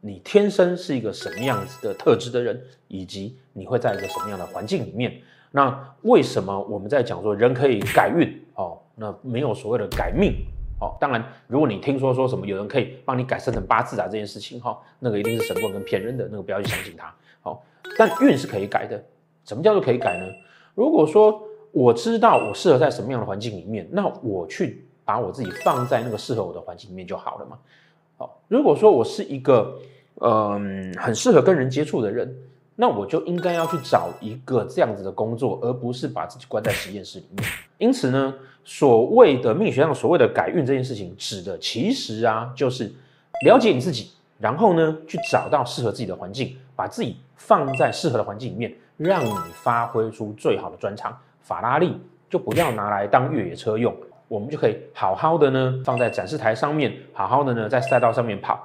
你天生是一个什么样子的特质的人，以及你会在一个什么样的环境里面。那为什么我们在讲说人可以改运哦？那没有所谓的改命哦。当然，如果你听说说什么有人可以帮你改生辰八字啊这件事情哈，那个一定是神棍跟骗人的，那个不要去相信他。好，但运是可以改的。什么叫做可以改呢？如果说我知道我适合在什么样的环境里面，那我去把我自己放在那个适合我的环境里面就好了嘛。好，如果说我是一个嗯很适合跟人接触的人。那我就应该要去找一个这样子的工作，而不是把自己关在实验室里面。因此呢，所谓的命理学上所谓的改运这件事情，指的其实啊，就是了解你自己，然后呢，去找到适合自己的环境，把自己放在适合的环境里面，让你发挥出最好的专长。法拉利就不要拿来当越野车用，我们就可以好好的呢放在展示台上面，好好的呢在赛道上面跑。